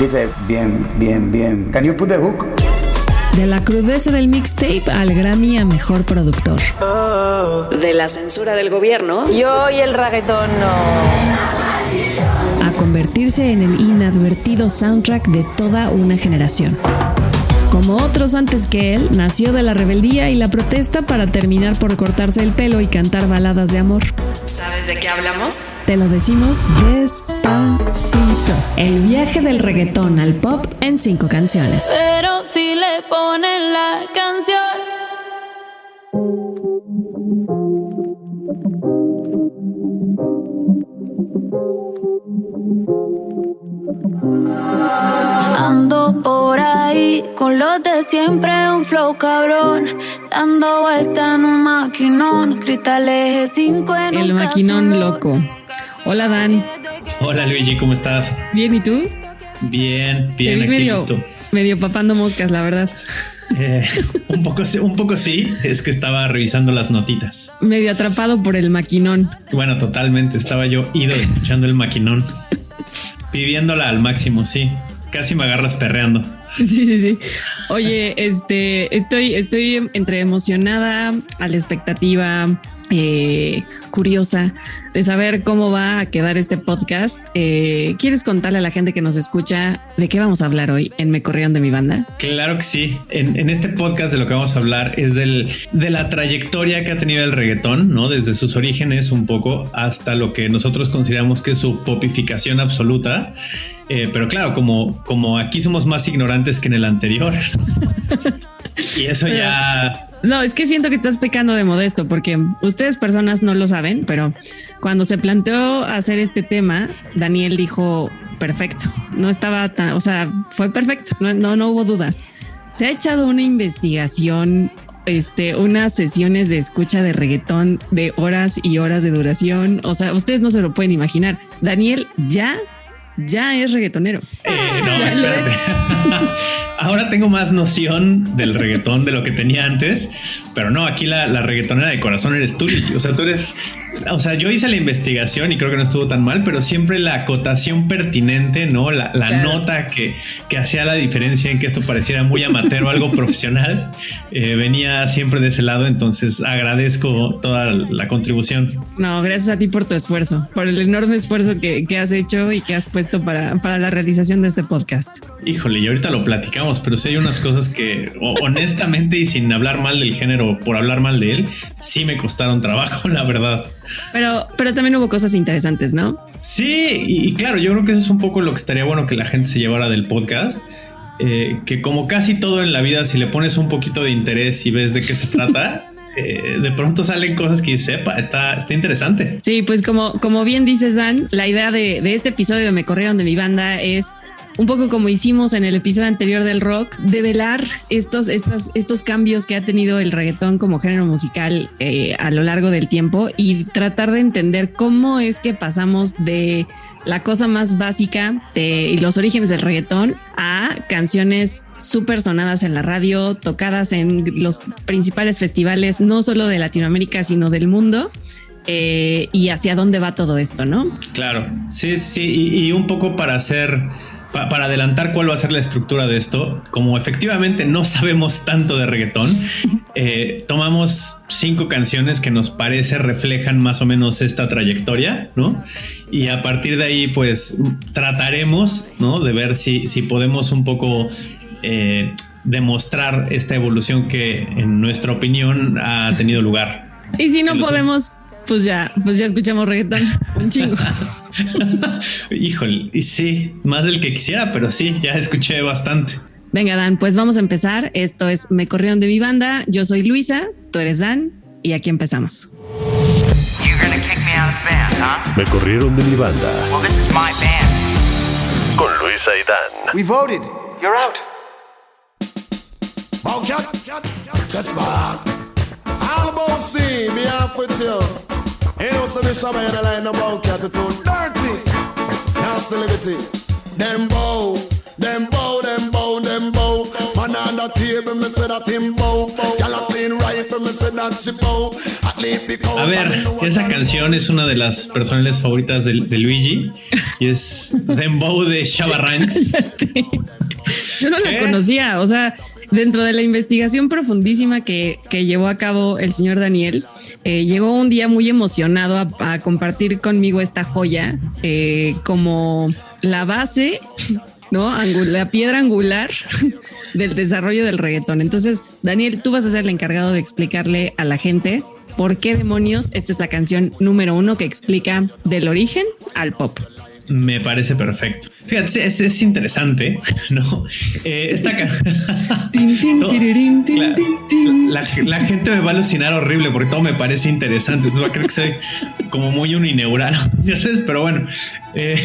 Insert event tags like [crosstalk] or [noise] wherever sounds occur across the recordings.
Dice bien, bien, bien. Can you put the hook? De la crudeza del mixtape al Grammy a mejor productor. De la censura del gobierno. Yo y el reggaetón no. A convertirse en el inadvertido soundtrack de toda una generación. Como otros antes que él, nació de la rebeldía y la protesta para terminar por cortarse el pelo y cantar baladas de amor. ¿Sabes de qué hablamos? Te lo decimos despacito. El viaje del reggaetón al pop en cinco canciones. Pero si le ponen la canción. Ando por ahí con los de siempre, un flow cabrón. Dando vuelta en un maquinón, cristales 5 en El un maquinón casolón. loco. Hola Dan. Hola Luigi, ¿cómo estás? Bien, ¿y tú? Bien, bien, aquí medio, listo. medio papando moscas, la verdad. Eh, [laughs] un, poco, un poco sí, es que estaba revisando las notitas. Medio atrapado por el maquinón. Bueno, totalmente, estaba yo ido escuchando el maquinón, pidiéndola al máximo, sí. Casi me agarras perreando. [laughs] Sí, sí, sí. Oye, este, estoy, estoy entre emocionada, a la expectativa, eh, curiosa de saber cómo va a quedar este podcast. Eh, ¿Quieres contarle a la gente que nos escucha de qué vamos a hablar hoy en Me Corrieron de mi banda? Claro que sí. En, en este podcast de lo que vamos a hablar es del, de la trayectoria que ha tenido el reggaetón, ¿no? Desde sus orígenes un poco hasta lo que nosotros consideramos que es su popificación absoluta. Eh, pero claro, como, como aquí somos más ignorantes que en el anterior. [laughs] y eso ya... No, es que siento que estás pecando de modesto porque ustedes personas no lo saben, pero cuando se planteó hacer este tema, Daniel dijo perfecto. No estaba tan, o sea, fue perfecto. No, no, no hubo dudas. Se ha echado una investigación, este, unas sesiones de escucha de reggaetón de horas y horas de duración. O sea, ustedes no se lo pueden imaginar. Daniel ya, ya es reggaetonero. Eh, no, espérate. [laughs] Ahora tengo más noción del reggaetón de lo que tenía antes, pero no, aquí la, la reggaetonera de corazón eres tú. O sea, tú eres, o sea, yo hice la investigación y creo que no estuvo tan mal, pero siempre la acotación pertinente, ¿no? La, la Claro. nota que, que hacía la diferencia en que esto pareciera muy amateur o algo profesional, eh, venía siempre de ese lado. Entonces agradezco toda la contribución. No, gracias a ti por tu esfuerzo, por el enorme esfuerzo que, que has hecho y que has puesto para, para la realización de este podcast. Híjole, y ahorita lo platicamos, pero sí hay unas cosas que honestamente y sin hablar mal del género por hablar mal de él, sí me costaron trabajo, [laughs] la verdad. Pero, pero también hubo cosas interesantes, ¿no? Sí, y, y claro, yo creo que eso es un poco lo que estaría bueno que la gente se llevara del podcast. eh, que como casi todo en la vida, si le pones un poquito de interés y ves de qué se trata, [laughs] eh, de pronto salen cosas que sepa, está, está interesante. Sí, pues como, como bien dices, Dan, la idea de, de este episodio de Me Corrieron de mi banda es un poco como hicimos en el episodio anterior del rock, develar estos, estos cambios que ha tenido el reggaetón como género musical eh, a lo largo del tiempo y tratar de entender cómo es que pasamos de la cosa más básica de los orígenes del reggaetón a canciones súper sonadas en la radio, tocadas en los principales festivales, no solo de Latinoamérica, sino del mundo. eh, y hacia dónde va todo esto, ¿no? Claro, sí, sí, y un poco para hacer, pa- para adelantar cuál va a ser la estructura de esto, como efectivamente no sabemos tanto de reggaetón, eh, tomamos cinco canciones que nos parece reflejan más o menos esta trayectoria, ¿no? Y a partir de ahí, pues trataremos, ¿no? De ver si, si podemos un poco... eh, demostrar esta evolución que en nuestra opinión ha tenido lugar. Y si no podemos, pues ya, pues ya escuchamos reggaetón, un chingo. Híjole, y sí, más del que quisiera, pero sí, ya escuché bastante. Venga, Dan, pues vamos a empezar. Esto es Me Corrieron de mi banda. Yo soy Luisa, tú eres Dan, y aquí empezamos. You're gonna kick me out of the band, huh? Me corrieron de mi banda Well, this is my band. con Luisa y Dan. We voted. You're out. Bowcat, just back. How about see me off with you? Ain't no submission by the line, no bowcat, it's too dirty. Nasty liberty. Them bow, them bow, them bow, them bow. Man on the table, me say that him bow. Gyal a clean rifle, me say that she bow. A A ver, esa canción es una de las personales favoritas de, de Luigi y es Dembow de Shabba Ranks. [laughs] Yo no la conocía, o sea, dentro de la investigación profundísima que, que llevó a cabo el señor Daniel, eh, llegó un día muy emocionado a, compartir conmigo esta joya eh, como la base, ¿no? La piedra angular [laughs] del desarrollo del reggaetón. Entonces, Daniel, tú vas a ser el encargado de explicarle a la gente por qué demonios esta es la canción número uno que explica del origen al pop. Me parece perfecto. Fíjate, es, es interesante, [laughs] ¿no? Eh, esta la, la- la gente me va a alucinar horrible porque todo me parece interesante. Entonces va a creer que soy como muy unineural. [laughs] Ya sabes, pero bueno. Eh,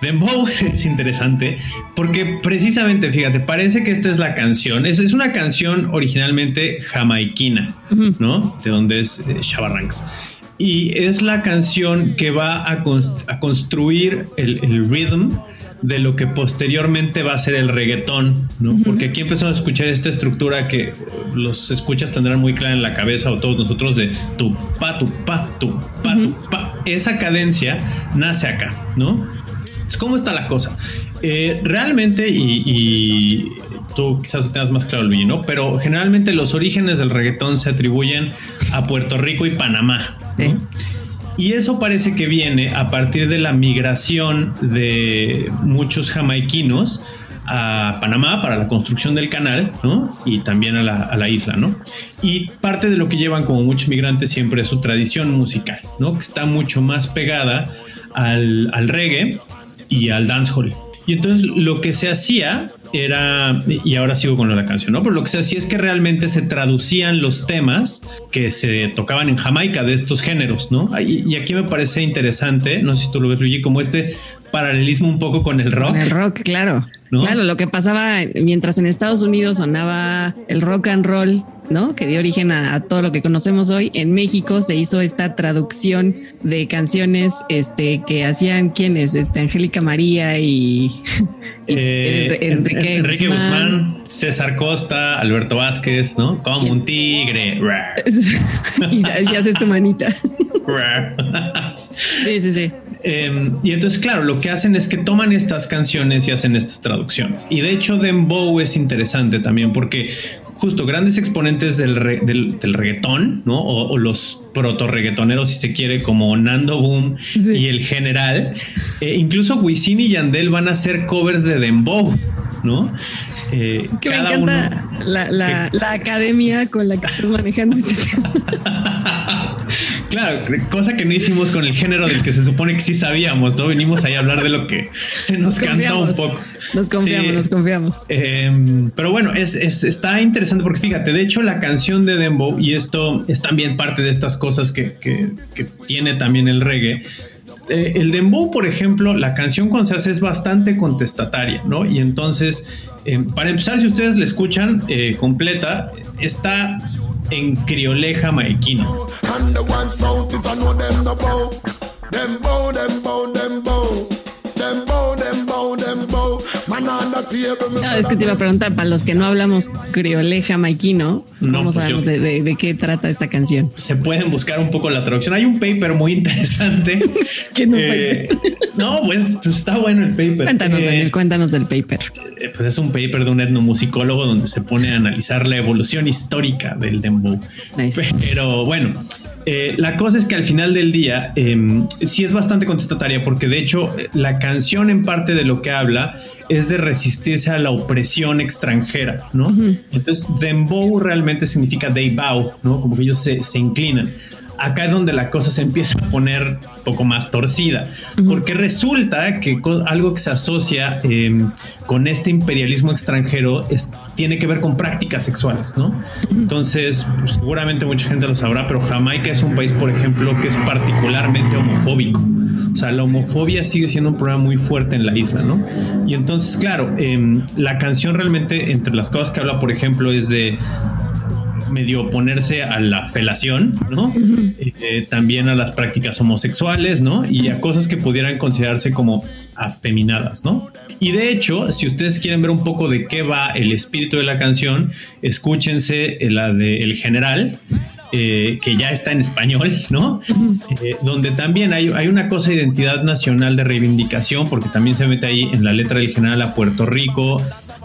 Dembow [laughs] es interesante porque precisamente, fíjate, parece que esta es la canción. Es, es una canción originalmente jamaiquina, ¿no? De donde es eh. Y es la canción que va a, const- a construir el, el rhythm de lo que posteriormente va a ser el reggaetón, ¿no? Porque aquí empezamos a escuchar esta estructura que los escuchas tendrán muy clara en la cabeza o todos nosotros de tu pa, tu pa, tu pa, tu pa. Esa cadencia nace acá, ¿no? Entonces, ¿Cómo está la cosa? Eh, realmente, y, y tú quizás lo tengas más claro, Luigi, ¿no? Pero generalmente los orígenes del reggaetón se atribuyen a Puerto Rico y Panamá. ¿no? Sí. Y eso parece que viene a partir de la migración de muchos jamaiquinos a Panamá para la construcción del canal, ¿no? Y también a la, a la isla, ¿no? Y parte de lo que llevan como muchos migrantes siempre es su tradición musical, ¿no? Que está mucho más pegada al, al reggae y al dancehall. Y entonces lo que se hacía era, y ahora sigo con la canción, ¿no? Pero lo que se hacía es que realmente se traducían los temas que se tocaban en Jamaica de estos géneros, ¿no? Y, y aquí me parece interesante, no sé si tú lo ves, Luigi, como este paralelismo un poco con el rock. Con el rock, claro. ¿No? Claro, lo que pasaba mientras en Estados Unidos sonaba el rock and roll, ¿no? Que dio origen a, a todo lo que conocemos hoy. En México se hizo esta traducción de canciones este, que hacían quienes, este, Angélica María y, [laughs] y Eh, Enri- Enrique, Enrique Guzmán. Guzmán, César Costa, Alberto Vázquez, ¿no? Como un tigre. [laughs] y, ya- haces tu manita. [laughs] Sí, sí, sí. Eh, y entonces, claro, lo que hacen es que toman estas canciones y hacen estas traducciones. Y de hecho, Dembow es interesante también porque justo grandes exponentes del, re- del, del reggaetón, ¿no? O, o los proto reggaetoneros, si se quiere, como Nando Boom Sí. y el general. eh, incluso Wisin y Yandel van a hacer covers de Dembow, ¿no? Eh, Es que me cada encanta uno- la, la- la academia con la que estás manejando este tema. [laughs] Claro, cosa que no hicimos con el género del que se supone que sí sabíamos, ¿no? Venimos ahí a hablar de lo que se nos cantó un poco. Nos confiamos, Sí. nos confiamos. Eh, pero bueno, es, es- está interesante porque fíjate, de hecho la canción de Dembow, y esto es también parte de estas cosas que, que- que tiene también el reggae, eh, el Dembow, por ejemplo, la canción cuando se hace es bastante contestataria, ¿no? Y entonces, eh, para empezar, si ustedes la escuchan eh, completa, está en crioleja jamaiquino. No, es que te iba a preguntar, para los que no hablamos criolé jamaiquino, No, ¿cómo pues sabemos yo- de, de- de qué trata esta canción? Se pueden buscar un poco la traducción. Hay un paper muy interesante. [laughs] Es que no Eh, no, pues, pues, está bueno el paper. Cuéntanos, Eh, Daniel, cuéntanos del paper. eh, pues es un paper de un etnomusicólogo donde se pone a analizar la evolución histórica del dembow. Nice. Pero bueno, eh, la cosa es que al final del día eh, sí es bastante contestataria porque de hecho la canción en parte de lo que habla es de resistirse a la opresión extranjera, ¿no? Entonces dembow realmente significa they bow, ¿no? Como que ellos se, se inclinan. Acá es donde la cosa se empieza a poner un poco más torcida, porque resulta que algo que se asocia eh, con este imperialismo extranjero es, tiene que ver con prácticas sexuales, ¿no? Entonces, pues, seguramente mucha gente lo sabrá, pero Jamaica es un país, por ejemplo, que es particularmente homofóbico. O sea, la homofobia sigue siendo un problema muy fuerte en la isla, ¿no? Y entonces, claro, em, la canción realmente, entre las cosas que habla, por ejemplo, es de medio oponerse a la felación, ¿no? Eh, también a las prácticas homosexuales, ¿no? Y a cosas que pudieran considerarse como afeminadas, ¿no? Y de hecho, si ustedes quieren ver un poco de qué va el espíritu de la canción, escúchense la de El General eh, que ya está en español, ¿no? Eh, donde también hay, hay una cosa de identidad nacional de reivindicación, porque también se mete ahí en la letra del general a Puerto Rico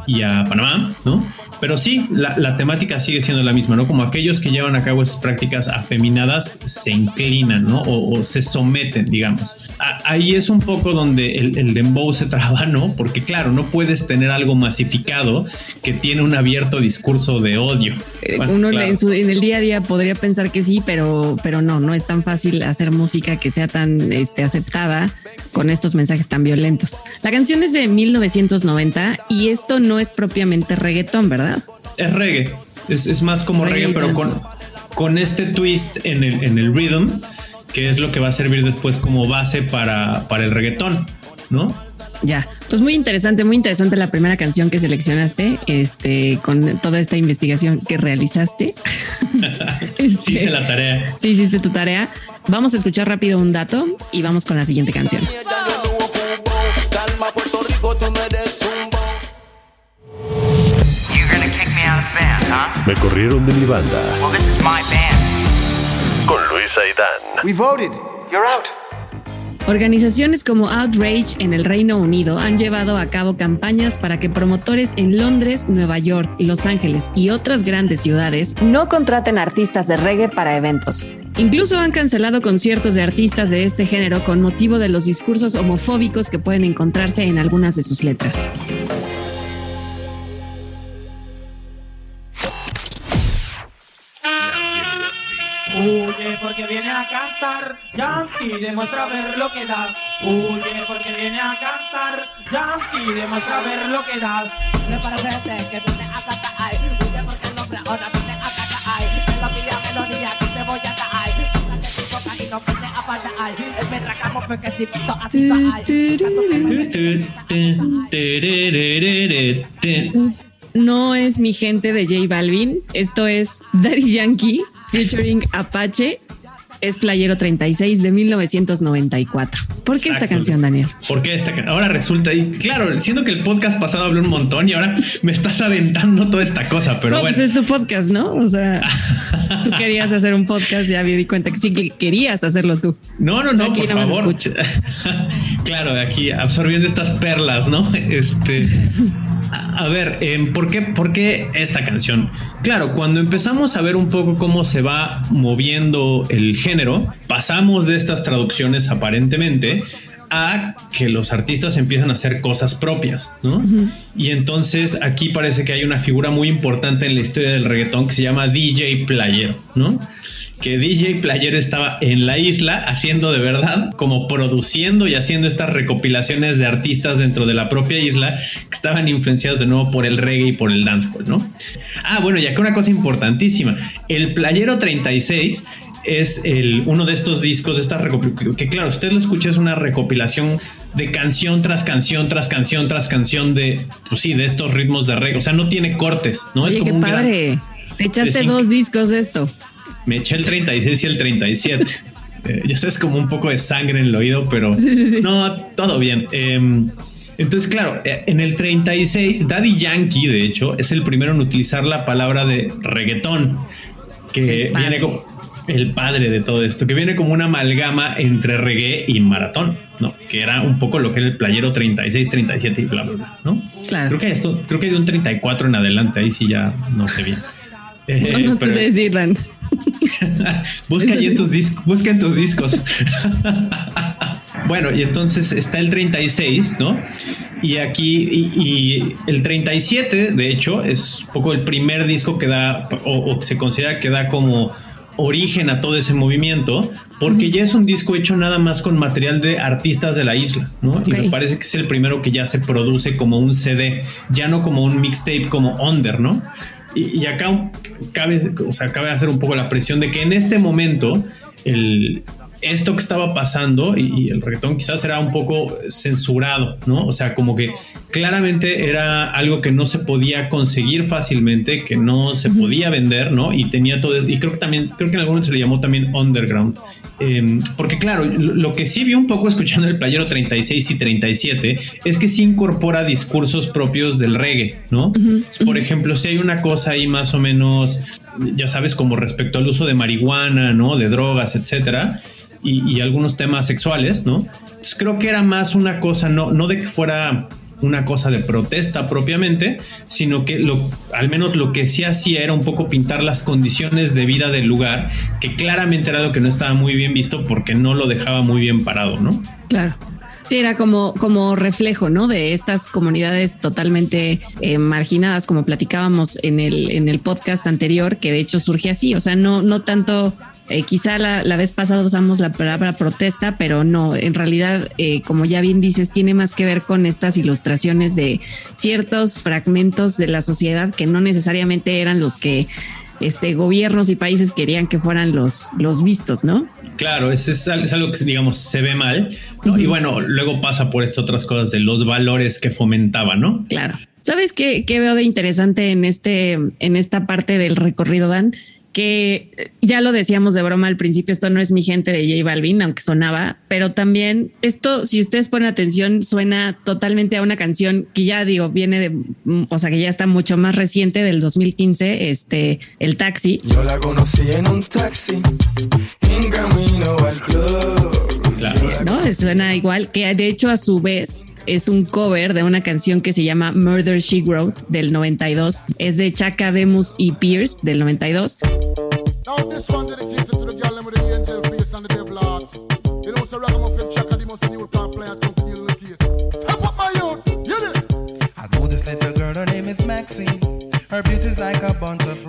y a Panamá, ¿no? Pero sí, la, la, temática sigue siendo la misma, ¿no? Como aquellos que llevan a cabo estas prácticas afeminadas se inclinan, ¿no? O, o se someten, digamos. A, ahí es un poco donde el, el, dembow se traba, ¿no? Porque claro, no puedes tener algo masificado que tiene un abierto discurso de odio. Eh, bueno, Uno claro. en, su, en, el día a día podría pensar que sí, pero, pero no, no es tan fácil hacer música que sea tan este, aceptada con estos mensajes tan violentos. La canción es de 1990 y esto no es propiamente reggaetón, ¿verdad? Es reggae, es, es más como reggae, reggae pero con, con, este twist en el, en el rhythm, que es lo que va a servir después como base para, para el reggaetón, ¿no? Ya, pues muy interesante, muy interesante la primera canción que seleccionaste, este, con toda esta investigación que realizaste. [laughs] este, sí hice la tarea. Sí hiciste tu tarea. Vamos a escuchar rápido un dato y vamos con la siguiente canción. Me corrieron de mi banda. Well, this is my band. Con Luis Aidán. We voted. You're out. Organizaciones como Outrage en el Reino Unido han llevado a cabo campañas para que promotores en Londres, Nueva York, Los Ángeles y otras grandes ciudades no contraten artistas de reggae para eventos. Incluso han cancelado conciertos de artistas de este género con motivo de los discursos homofóbicos que pueden encontrarse en algunas de sus letras. A cantar, Yankee demuestra ver lo que das. Porque viene a cantar, Yankee demuestra ver lo que das. Prepárate que viene a cantar, ay. Huye porque el nombre ahora viene a cantar, ay. Melodía, melodía, que te voy a dar, ay. Sácate tu boca y no viene a faltar, ay. El berracamo porque si esto así va, ay. No es mi gente de J Balvin, esto es Daddy Yankee featuring Apache es Playero 36 de 1994. ¿Por qué Exacto. esta canción, Daniel? ¿Por qué esta canción? Ahora resulta, y claro, siento que el podcast pasado hablé un montón y ahora me estás aventando toda esta cosa, pero no, bueno. Pues es tu podcast, ¿no? O sea, [laughs] tú querías hacer un podcast, ya me di cuenta que sí que querías hacerlo tú. No, no, no, aquí por favor. [laughs] claro, aquí absorbiendo estas perlas, ¿no? Este. A ver, eh, ¿por, qué, ¿por qué esta canción? Claro, cuando empezamos a ver un poco cómo se va moviendo el género, pasamos de estas traducciones aparentemente a que los artistas empiezan a hacer cosas propias, ¿no? Uh -huh. Y entonces aquí parece que hay una figura muy importante en la historia del reggaetón que se llama DJ Player, ¿no? Que DJ Player estaba en la isla haciendo de verdad, como produciendo y haciendo estas recopilaciones de artistas dentro de la propia isla que estaban influenciados de nuevo por el reggae y por el dancehall, ¿no? Ah, bueno, y acá una cosa importantísima, el Playero 36 es el, uno de estos discos de esta recopilación, que claro, usted lo escucha, es una recopilación de canción tras canción, tras canción, tras canción de, pues sí, de estos ritmos de reggae, o sea, no tiene cortes, ¿no? Oye, es como qué un padre. gran, Te echaste dos discos de esto. Me eché el 36 y el 37. [laughs] eh, ya sabes, como un poco de sangre en el oído, pero sí, sí, sí. no, todo bien. Eh, entonces, claro, eh, en el 36, Daddy Yankee, de hecho, es el primero en utilizar la palabra de reggaetón, que viene como el padre de todo esto, que viene como una amalgama entre reggae y maratón, ¿no? Que era un poco lo que era el playero 36, 37 y bla, bla, bla, ¿no? Claro. Creo que esto, creo que de un 34 en adelante, ahí sí ya no sé bien. Eh, [laughs] no, no pero... te sé decir, Dan. [laughs] busca en tus discos, busca en tus discos. bueno, y entonces está el 36, ¿no? Y aquí, y, y, el 37, de hecho, es un poco el primer disco que da, o, o se considera que da como origen a todo ese movimiento, porque ya es un disco hecho nada más con material de artistas de la isla, ¿no? Okay. Y me parece que es el primero que ya se produce como un CD, ya no como un mixtape como Under, ¿no? Y, y acá cabe, o sea, cabe hacer un poco la presión de que en este momento el, esto que estaba pasando y el reggaetón quizás era un poco censurado, ¿no? O sea, como que claramente era algo que no se podía conseguir fácilmente, que no se podía vender, ¿no? Y tenía todo eso. Y creo que también, creo que en algunos se le llamó también underground. Em, porque claro, lo que sí vi un poco escuchando el playero 36 y 37 es que sí incorpora discursos propios del reggae, ¿no? Por ejemplo, si hay una cosa ahí más o menos, ya sabes, como respecto al uso de marihuana, ¿no? De drogas, etcétera, y, algunos temas sexuales, ¿no? Entonces creo que era más una cosa, no, no de que fuera una cosa de protesta propiamente, sino que lo, al menos lo que sí hacía era un poco pintar las condiciones de vida del lugar, que claramente era lo que no estaba muy bien visto porque no lo dejaba muy bien parado, ¿no? Claro. Sí, era como, como reflejo, ¿no? De estas comunidades totalmente eh, marginadas, como platicábamos en el, en el podcast anterior, que de hecho surge así. O sea, no, no tanto eh, quizá la, vez pasada usamos la palabra protesta, pero no, en realidad, eh, como ya bien dices, tiene más que ver con estas ilustraciones de ciertos fragmentos de la sociedad que no necesariamente eran los que este, gobiernos y países querían que fueran los, los vistos, ¿no? Claro, es, es, algo que, digamos, se ve mal, ¿no? Y bueno, luego pasa por estas otras cosas de los valores que fomentaba, ¿no? Claro. ¿Sabes qué, qué veo de interesante en, este, en esta parte del recorrido, Dan? Que eh, ya lo decíamos de broma al principio, esto no es mi gente de J Balvin, aunque sonaba, pero también esto, si ustedes ponen atención, suena totalmente a una canción que ya digo, viene de, mm, o sea, que ya está mucho más reciente del 2015, este, El Taxi. Yo la conocí en un taxi, en camino al club. ¿No? Suena igual, que de hecho a su vez es un cover de una canción que se llama Murder She Wrote del 92. Es de Chaka Demus y Pierce del 92.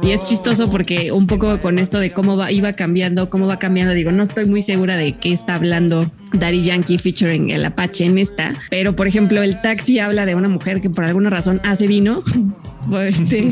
Y es chistoso porque un poco con esto de cómo va, iba cambiando, cómo va cambiando, digo, no estoy muy segura de qué está hablando Daddy Yankee featuring el Apache en esta, pero por ejemplo el taxi habla de una mujer que por alguna razón hace vino este,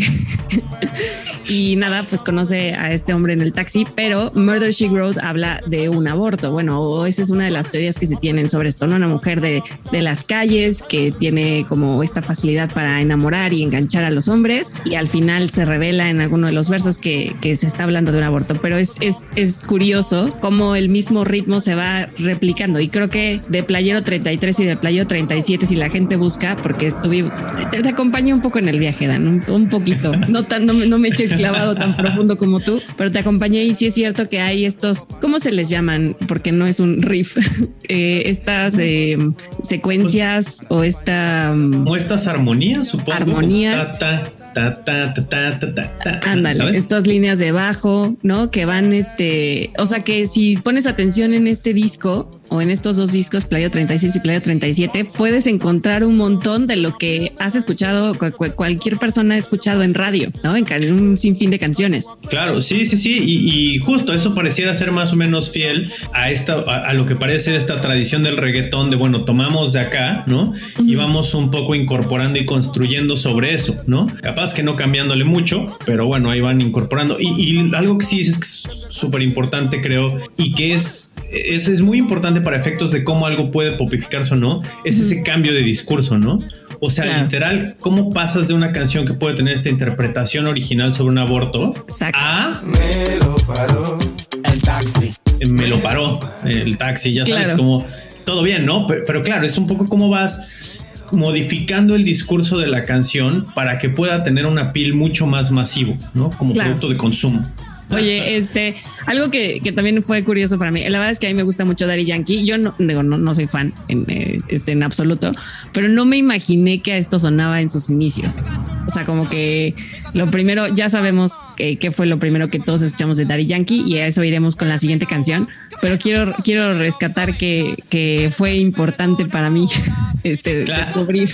[laughs] y nada, pues conoce a este hombre en el taxi, pero Murder She Wrote habla de un aborto. Bueno, esa es una de las teorías que se tienen sobre esto, ¿no? Una mujer de, de las calles que tiene como esta facilidad para enamorar y enganchar a los hombres y al final se revela en alguno de los versos que, que se está hablando de un aborto, pero es, es, es curioso cómo el mismo ritmo se va replicando y creo que de Playero 33 y de Playero 37 si la gente busca, porque estuve, te, te acompañé un poco en el viaje, Dan, un, poquito. No, tan, no, me eché el clavado tan profundo como tú, pero te acompañé y sí es cierto que hay estos, ¿cómo se les llaman? Porque no es un riff, [laughs] eh, estas eh, secuencias o esta... O estas armonías, supongo. Armonías. Ándale, estas líneas de bajo, ¿no? Que van, este, o sea que si pones atención en este disco, o en estos dos discos, Playa 36 y Playa 37, puedes encontrar un montón de lo que has escuchado, cualquier persona ha escuchado en radio, ¿no? En, un sinfín de canciones. Claro, sí, sí, sí. Y, justo eso pareciera ser más o menos fiel a esta, a, lo que parece esta tradición del reggaetón de, bueno, tomamos de acá, ¿no? Y vamos un poco incorporando y construyendo sobre eso, ¿no? Capaz que no cambiándole mucho, pero bueno, ahí van incorporando. Y, y algo que sí es súper importante, creo, y que es es, es muy importante para efectos de cómo algo puede popificarse o no, es ese cambio de discurso, ¿no? O sea, literal, ¿cómo pasas de una canción que puede tener esta interpretación original sobre un aborto a... Me lo paró el taxi. Me lo paró el taxi, ya sabes, como todo bien, ¿no? Pero, claro, es un poco cómo vas modificando el discurso de la canción para que pueda tener una piel mucho más masivo, ¿no? Como producto de consumo. Oye, este, algo que, también fue curioso para mí, la verdad es que a mí me gusta mucho Daddy Yankee. Yo no, digo, no, soy fan en, eh, este, en absoluto, pero no me imaginé que a esto sonaba en sus inicios. O sea, como que lo primero, ya sabemos qué fue lo primero que todos escuchamos de Daddy Yankee y a eso iremos con la siguiente canción. Pero quiero, quiero rescatar que, que fue importante para mí [laughs] este, descubrir.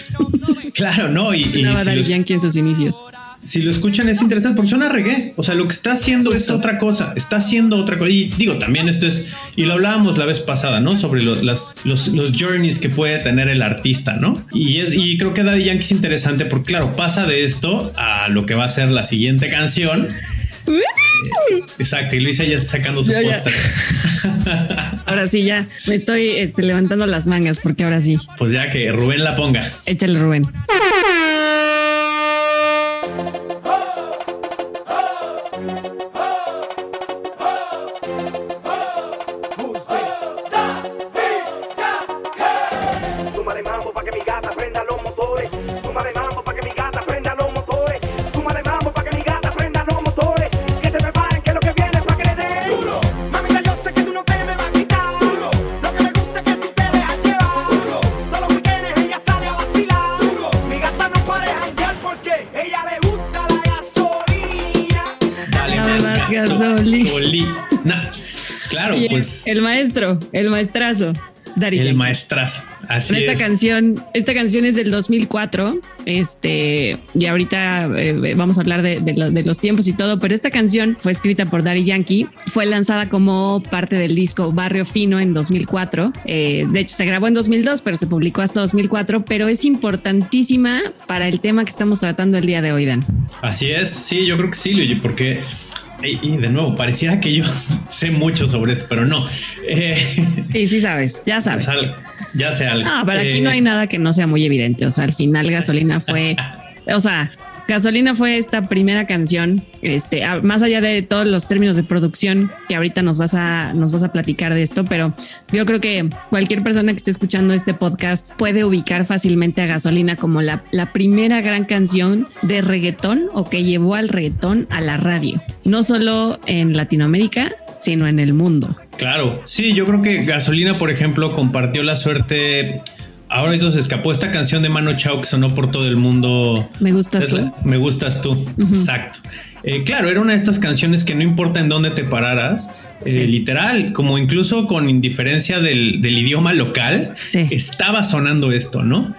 Claro, no. Y, y Daddy Yankee en sus inicios si lo escuchan es interesante porque suena reggae. O sea, lo que está haciendo es otra cosa. Está haciendo otra cosa. Y digo, también esto es, y lo hablábamos la vez pasada, ¿no? Sobre los, los, journeys que puede tener el artista, ¿no? Y es, y creo que Daddy Yankee es interesante porque, claro, pasa de esto a lo que va a ser la siguiente canción. Exacto, y Luisa ya está sacando su póster. [laughs] ahora sí, ya me estoy este, levantando las mangas porque ahora sí. Pues ya que Rubén la ponga. Échale, Rubén. Maestrazo. el maestrazo. Así esta canción, esta canción es del 2004. Este, y ahorita eh, vamos a hablar de, los tiempos y todo, pero esta canción fue escrita por Daddy Yankee. Fue lanzada como parte del disco Barrio Fino en 2004. Eh, de hecho, se grabó en 2002, pero se publicó hasta 2004. Pero es importantísima para el tema que estamos tratando el día de hoy, Dan. Así es. Sí, yo creo que sí, Luigi, porque y, de nuevo, pareciera que yo [laughs] sé mucho sobre esto, pero no. Eh, sí, sí sabes, ya [laughs] sabes. Ya sé algo. Ah, pero aquí no hay eh, nada que no sea muy evidente. O sea, al final gasolina fue, [laughs] o sea, Gasolina fue esta primera canción, este, más allá de todos los términos de producción que ahorita nos vas a nos vas a platicar de esto, pero yo creo que cualquier persona que esté escuchando este podcast puede ubicar fácilmente a Gasolina como la, la primera gran canción de reggaetón o que llevó al reggaetón a la radio, no solo en Latinoamérica, sino en el mundo. Claro, sí, yo creo que Gasolina, por ejemplo, compartió la suerte ahora eso se escapó esta canción de Mano Chao que sonó por todo el mundo. Me gustas tú. Me gustas tú. Exacto. Eh, claro, era una de estas canciones que no importa en dónde te pararas, eh, literal, como incluso con indiferencia del, idioma local, estaba sonando esto, ¿no?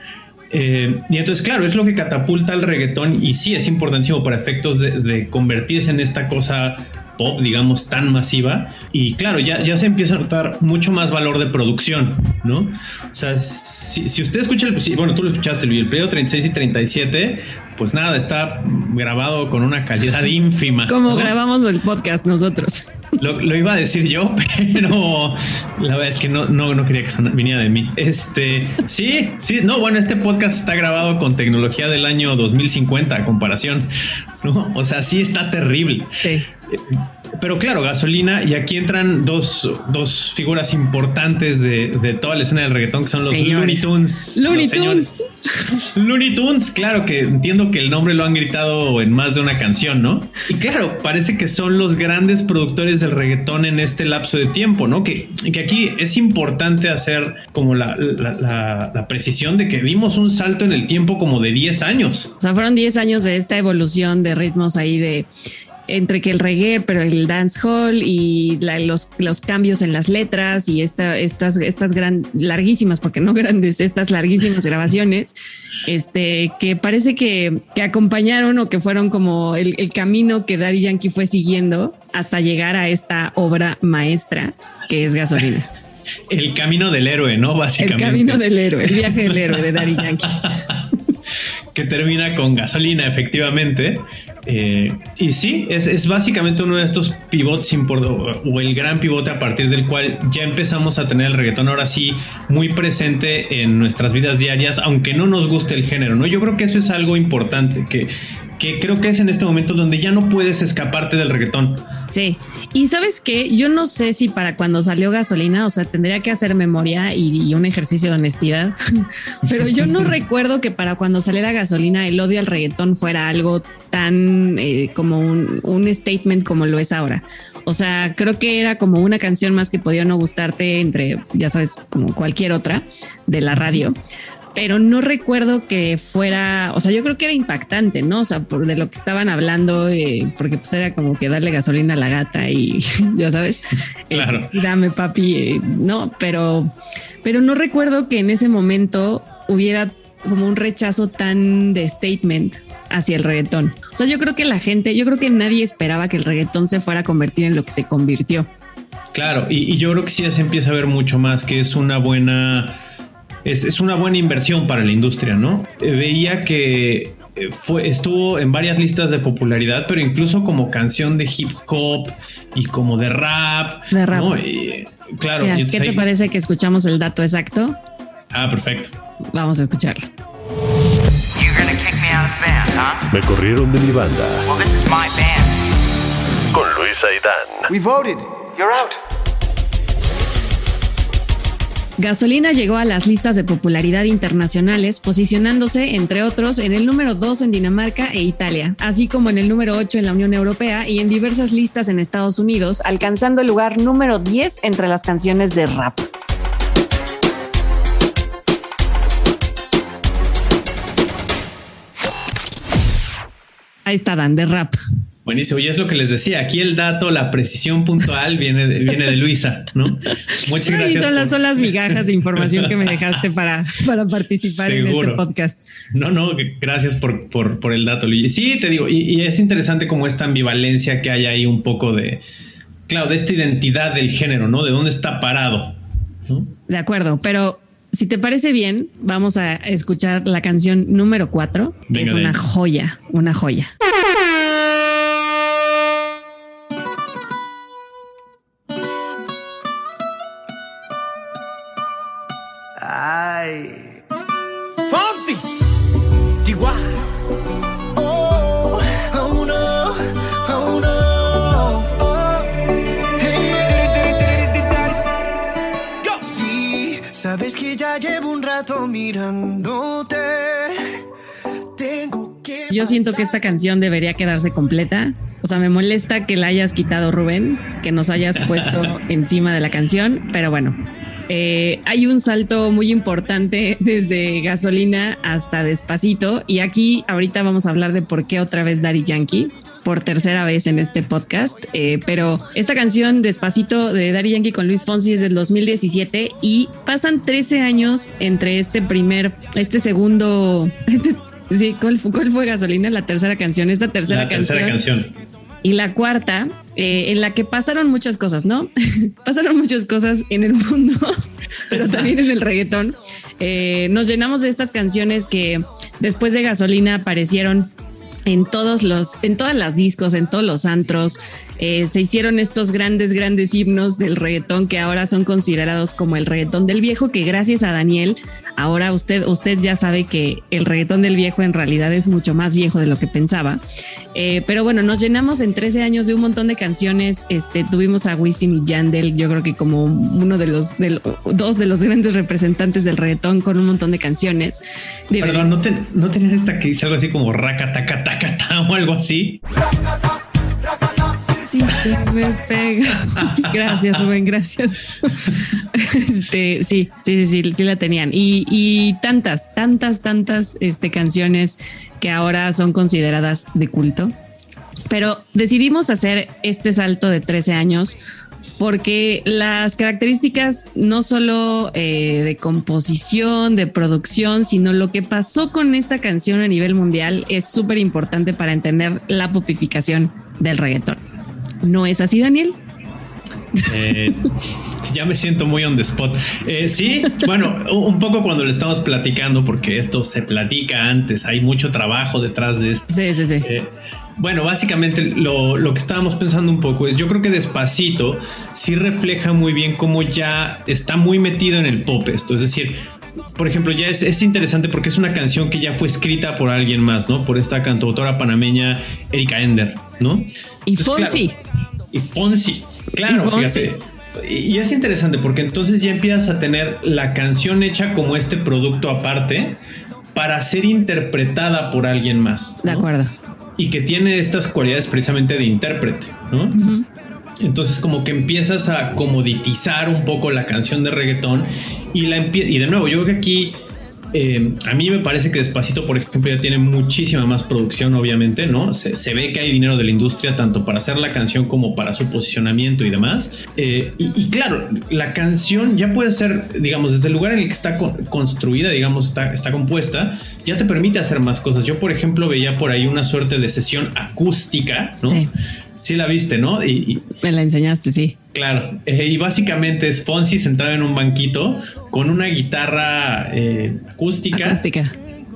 Eh, y entonces, claro, es lo que catapulta el reggaetón y sí es importantísimo para efectos de convertirse en esta cosa pop, digamos, tan masiva. Y claro, ya, ya se empieza a notar mucho más valor de producción, ¿no? O sea, si, si usted escucha el, bueno, tú lo escuchaste, el periodo 36 y 37, pues nada, está grabado con una calidad [laughs] ínfima. Como grabamos el podcast nosotros. Lo, iba a decir yo, [laughs] pero la verdad es que no, no, no quería que viniera de mí. Este, sí, sí, no, bueno, este podcast está grabado con tecnología del año 2050 a comparación, ¿no? O sea, sí está terrible. Sí. Pero claro, gasolina, y aquí entran dos, dos figuras importantes de, toda la escena del reggaetón, que son los Looney Tunes. Looney Tunes. Looney Tunes, claro que entiendo que el nombre lo han gritado en más de una canción, ¿no? Y claro, parece que son los grandes productores del reggaetón en este lapso de tiempo, ¿no? Que, que aquí es importante hacer como la, la, precisión de que dimos un salto en el tiempo como de 10 años. O sea, fueron 10 años de esta evolución de ritmos ahí de entre que el reggae, pero el dancehall y los, los cambios en las letras y esta, estas, estas gran, larguísimas, porque no [laughs] grandes, estas larguísimas grabaciones, este, que parece que, que acompañaron o que fueron como el, el, camino que Daddy Yankee fue siguiendo hasta llegar a esta obra maestra que es Gasolina. [laughs] El camino del héroe, ¿no? Básicamente. El camino del héroe, el viaje del héroe de Daddy [laughs] Yankee. que termina con gasolina, efectivamente. Eh, y sí, es, básicamente uno de estos pivots o el gran pivote a partir del cual ya empezamos a tener el reggaetón ahora sí muy presente en nuestras vidas diarias, aunque no nos guste el género, ¿no? Yo creo que eso es algo importante, que, que creo que es en este momento donde ya no puedes escaparte del reggaetón. Sí, y sabes qué, yo no sé si para cuando salió gasolina, o sea, tendría que hacer memoria y, un ejercicio de honestidad, [laughs] pero yo no recuerdo que para cuando saliera gasolina el odio al reggaetón fuera algo tan eh, como un, un statement como lo es ahora. O sea, creo que era como una canción más que podía no gustarte entre, ya sabes, como cualquier otra de la radio pero no recuerdo que fuera, o sea, yo creo que era impactante, ¿no? O sea, por de lo que estaban hablando, eh, porque pues era como que darle gasolina a la gata y [laughs] ya sabes, eh, claro. dame papi, eh, no, pero, pero no recuerdo que en ese momento hubiera como un rechazo tan de statement hacia el reggaetón. O sea, yo creo que la gente, yo creo que nadie esperaba que el reggaetón se fuera a convertir en lo que se convirtió. Claro, y, y yo creo que sí ya se empieza a ver mucho más que es una buena es, una buena inversión para la industria, ¿no? Eh, veía que eh, fue, estuvo en varias listas de popularidad, pero incluso como canción de hip hop y como de rap. De rap. claro. ¿Qué te parece que escuchamos el dato exacto? Ah, perfecto. Vamos a escucharlo. Me corrieron de mi banda. Con Luis Aidán. We voted. You're out. Gasolina llegó a las listas de popularidad internacionales, posicionándose, entre otros, en el número 2 en Dinamarca e Italia, así como en el número 8 en la Unión Europea y en diversas listas en Estados Unidos, alcanzando el lugar número 10 entre las canciones de rap. Ahí está Dan, de rap. Buenísimo, y es lo que les decía, aquí el dato, la precisión puntual viene de, viene de Luisa, ¿no? Muchas gracias. Son, las, son las migajas de información que me dejaste para, para participar en este podcast. No, no, gracias por, por, por el dato, Luis. Sí, te digo, y, y, es interesante como esta ambivalencia que hay ahí un poco de, claro, de esta identidad del género, ¿no? De dónde está parado. ¿no? De acuerdo, pero si te parece bien, vamos a escuchar la canción número 4, que es una joya, una joya. Yo siento que esta canción debería quedarse completa. O sea, me molesta que la hayas quitado, Rubén, que nos hayas [laughs] puesto encima de la canción, pero bueno, eh, hay un salto muy importante [laughs] desde gasolina hasta despacito. Y aquí ahorita vamos a hablar de por qué otra vez Daddy Yankee por tercera vez en este podcast. Eh, pero esta canción Despacito de Daddy Yankee con Luis Fonsi es del 2017 y pasan 13 años entre este primer, este segundo, [laughs] este, sí, ¿cuál fue, cuál fue gasolina? La tercera canción, esta tercera, La tercera canción. canción. Y la cuarta, eh, en la que pasaron muchas cosas, ¿no? [laughs] pasaron muchas cosas en el mundo, [laughs] pero también en el reggaetón. Eh, nos llenamos de estas canciones que después de gasolina aparecieron en todos los, en todas las discos, en todos los antros. Eh, se hicieron estos grandes, grandes himnos del reggaetón que ahora son considerados como el reggaetón del viejo, que gracias a Daniel, ahora usted, usted ya sabe que el reggaetón del viejo en realidad es mucho más viejo de lo que pensaba. Eh, pero bueno, nos llenamos en 13 años de un montón de canciones. Este, tuvimos a Wisin y Yandel, yo creo que como uno de los, dos de los grandes representantes del reggaetón con un montón de canciones. Perdón, ¿no, te, ¿no tenían esta que dice algo así como raca, taca, taca, ta, o algo así? Sí, sí, me pega. [laughs] Gracias, Rubén, gracias. Este, sí, sí, sí, sí, sí la tenían. Y, y tantas, tantas, tantas este, canciones que ahora son consideradas de culto. Pero decidimos hacer este salto de 13 años porque las características no solo eh, de composición, de producción, sino lo que pasó con esta canción a nivel mundial es súper importante para entender la popificación del reggaetón. ¿No es así, Daniel? Eh, ya me siento muy on the spot. Eh, sí, bueno, un poco cuando le estamos platicando, porque esto se platica antes, hay mucho trabajo detrás de esto. Sí, sí, sí. Eh, bueno, básicamente lo, lo, que estábamos pensando un poco es, yo creo que despacito sí refleja muy bien cómo ya está muy metido en el pop esto. Es decir, por ejemplo, ya es, es, interesante porque es una canción que ya fue escrita por alguien más, ¿no? Por esta cantautora panameña Erika Ender, ¿no? Y Fonsi. Claro, y Fonsi, claro, y Fonsi. fíjate. Y es interesante porque entonces ya empiezas a tener la canción hecha como este producto aparte para ser interpretada por alguien más. ¿no? De acuerdo. Y que tiene estas cualidades precisamente de intérprete, ¿no? Uh -huh. Entonces como que empiezas a comoditizar un poco la canción de reggaetón y la y de nuevo yo creo que aquí eh, a mí me parece que Despacito, por ejemplo, ya tiene muchísima más producción, obviamente, ¿no? Se, ve que hay dinero de la industria tanto para hacer la canción como para su posicionamiento y demás. Eh, y, claro, la canción ya puede ser, digamos, desde el lugar en el que está con, construida, digamos, está, está compuesta, ya te permite hacer más cosas. Yo, por ejemplo, veía por ahí una suerte de sesión acústica, ¿no? Sí la viste, ¿no? Y, y, Me la enseñaste, sí. Claro. Eh, y básicamente es Fonsi sentado en un banquito con una guitarra eh, acústica, acústica,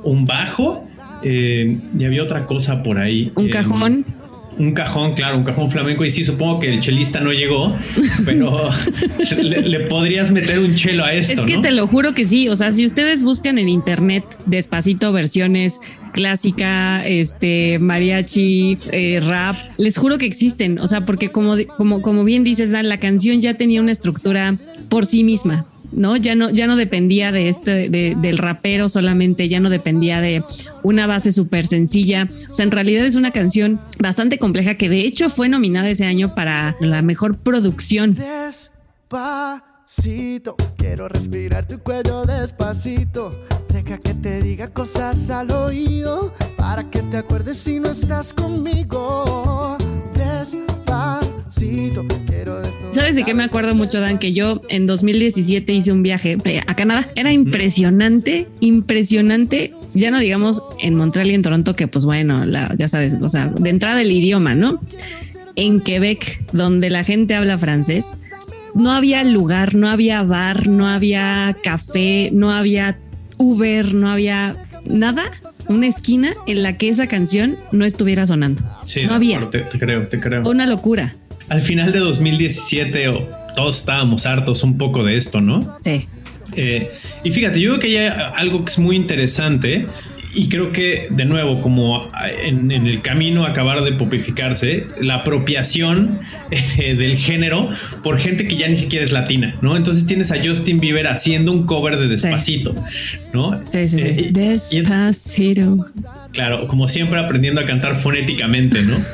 un bajo eh, y había otra cosa por ahí. Un cajón. Un cajón, claro, un cajón flamenco. Y sí, supongo que el chelista no llegó, pero [laughs] le, le, podrías meter un chelo a esto. Es que ¿no? te lo juro que sí. O sea, si ustedes buscan en internet despacito versiones clásica, este mariachi, eh, rap, les juro que existen. O sea, porque como, como, como bien dices, Dan, la canción ya tenía una estructura por sí misma. ¿No? Ya no, ya no dependía de este, de, del rapero solamente, ya no dependía de una base súper sencilla. O sea, en realidad es una canción bastante compleja que de hecho fue nominada ese año para la mejor producción. Despacito, quiero respirar tu cuello despacito. Deja que te diga cosas al oído para que te acuerdes si no estás conmigo. Despacito, ¿Sabes de qué me acuerdo mucho, Dan? Que yo en 2017 hice un viaje eh, a Canadá. Era impresionante, impresionante. Ya no digamos en Montreal y en Toronto, que pues bueno, la- ya sabes, o sea, de entrada el idioma, ¿no? En Quebec, donde la gente habla francés, no había lugar, no había bar, no había café, no había Uber, no había nada, una esquina en la que esa canción no estuviera sonando. Sí, no había. te creo, te creo. Una locura. Al final de 2017 o- todos estábamos hartos un poco de esto, ¿no? Sí. Eh, y fíjate, yo creo que hay algo que es muy interesante y creo que de nuevo, como en, en el camino a acabar de popificarse, la apropiación eh, del género por gente que ya ni siquiera es latina, ¿no? Entonces tienes a Justin Bieber haciendo un cover de Despacito, ¿no? Sí, sí, sí. Eh, es- Despacito. Claro, como siempre aprendiendo a cantar fonéticamente, ¿no? [laughs]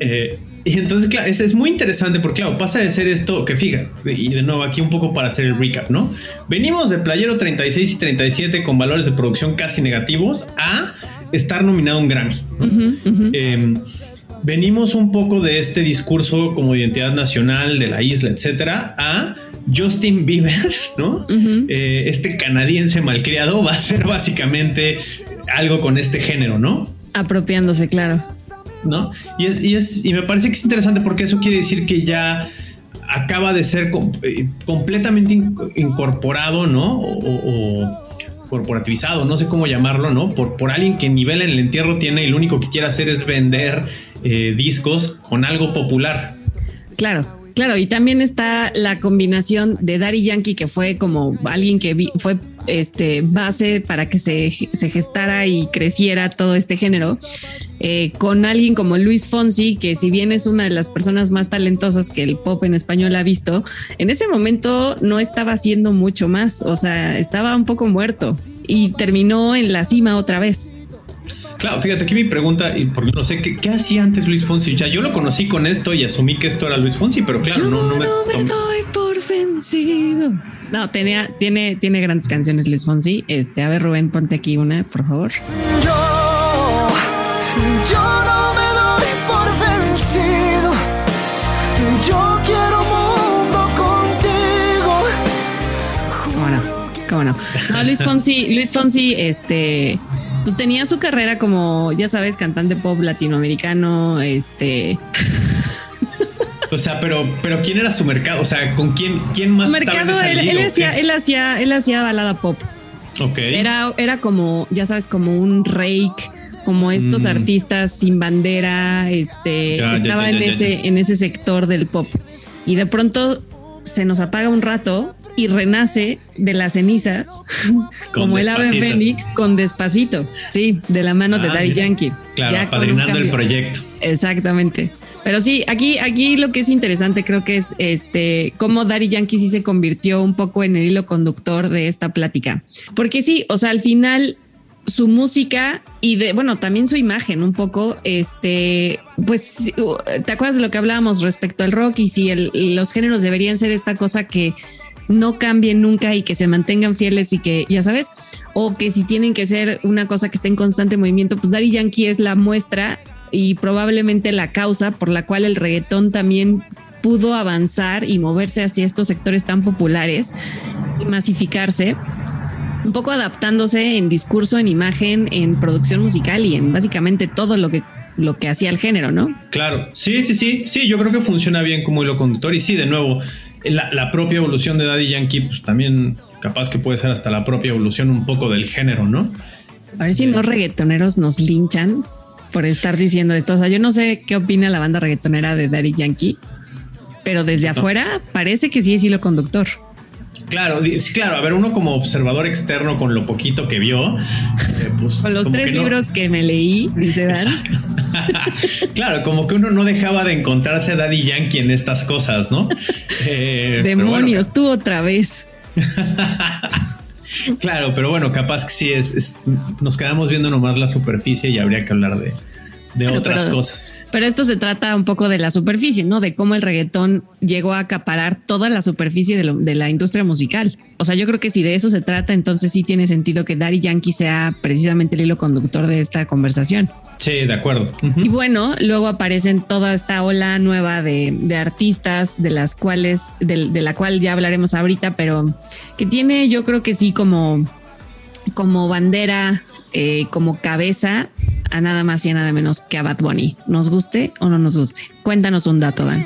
Eh, y entonces, claro, es, es muy interesante porque, claro, pasa de ser esto que fíjate, y de nuevo aquí un poco para hacer el recap, ¿no? Venimos de Playero 36 y 37 con valores de producción casi negativos a estar nominado a un Grammy. ¿no? Eh, venimos un poco de este discurso como identidad nacional de la isla, etcétera, a Justin Bieber, [laughs] ¿no? Eh, este canadiense malcriado va a ser básicamente algo con este género, ¿no? Apropiándose, claro. ¿No? Y, es, y, es, y me parece que es interesante porque eso quiere decir que ya acaba de ser eh, completamente in- incorporado, ¿no? O, o- o corporativizado, no sé cómo llamarlo, ¿no? Por, por alguien que nivel en el entierro tiene y lo único que quiere hacer es vender eh, discos con algo popular. Claro, claro. Y también está la combinación de Daddy Yankee, que fue como alguien que vi- fue este base para que se, se gestara y creciera todo este género, eh, con alguien como Luis Fonsi, que si bien es una de las personas más talentosas que el pop en español ha visto, en ese momento no estaba haciendo mucho más, o sea, estaba un poco muerto y terminó en la cima otra vez. Claro, fíjate aquí mi pregunta, y porque no sé qué, qué hacía antes Luis Fonsi. Ya yo lo conocí con esto y asumí que esto era Luis Fonsi, pero claro, no, no me. No me doy por vencido. No, tenía, tiene, tiene grandes canciones Luis Fonsi. Este, a ver, Rubén, ponte aquí una, por favor. Yo, yo no me doy por vencido. Yo quiero mundo contigo. ¿Cómo no? ¿Cómo no? No, Luis Fonsi, Luis Fonsi, este, pues tenía su carrera como, ya sabes, cantante pop latinoamericano, este, O sea, pero, pero ¿quién era su mercado? O sea, ¿con quién, quién más estaba en mercado, esa él, hacía, él hacía, él hacía balada pop. Ok. Era, era como, ya sabes, como un rake, como estos Mm. artistas sin bandera, este, Ya, estaba ya, en ya, ese, en ese sector del pop. Y de pronto se nos apaga un rato y renace de las cenizas, [laughs] como el ave fénix, con despacito. Sí, de la mano de Ah, Daddy mira. Yankee. Claro, apadrinando el proyecto. Exactamente. Pero sí, aquí, aquí lo que es interesante creo que es este cómo Daddy Yankee sí se convirtió un poco en el hilo conductor de esta plática. Porque sí, o sea, al final su música y de, bueno, también su imagen un poco, este, pues, ¿te acuerdas de lo que hablábamos respecto al rock y si el- los géneros deberían ser esta cosa que no cambien nunca y que se mantengan fieles y que, ya sabes, o que si tienen que ser una cosa que esté en constante movimiento, pues Daddy Yankee es la muestra y probablemente la causa por la cual el reggaetón también pudo avanzar y moverse hacia estos sectores tan populares y masificarse, un poco adaptándose en discurso, en imagen, en producción musical y en básicamente todo lo que, lo que hacía el género, ¿no? Claro, sí, sí, sí, sí, yo creo que funciona bien como hilo conductor y sí, de nuevo, la, la propia evolución de Daddy Yankee, pues también capaz que puede ser hasta la propia evolución un poco del género, ¿no? A ver si no reggaetoneros nos linchan por estar diciendo esto. O sea, yo no sé qué opina la banda reggaetonera de Daddy Yankee, pero desde No. afuera parece que sí es hilo conductor. Claro, claro, a ver, uno como observador externo con lo poquito que vio, eh, pues Con los tres que no- libros que me leí, dice Dan. [laughs] claro, como que uno no dejaba de encontrarse a Daddy Yankee en estas cosas, ¿no? Eh, bueno, Demonios, tú otra vez. [laughs] Claro, pero bueno, capaz que sí es, es- nos quedamos viendo nomás la superficie y habría que hablar de, de otras pero- cosas. Pero esto se trata un poco de la superficie, ¿no? De cómo el reggaetón llegó a acaparar toda la superficie de, lo- de la industria musical. O sea, yo creo que si de eso se trata, entonces sí tiene sentido que Daddy Yankee sea precisamente el hilo conductor de esta conversación. Sí, de acuerdo. Y bueno, luego aparecen toda esta ola nueva de, de artistas, de las cuales, de, de la cual ya hablaremos ahorita, pero que tiene, yo creo que sí, como, como bandera, eh, como cabeza, a nada más y a nada menos que a Bad Bunny. ¿Nos guste o no nos guste? Cuéntanos un dato, Dan.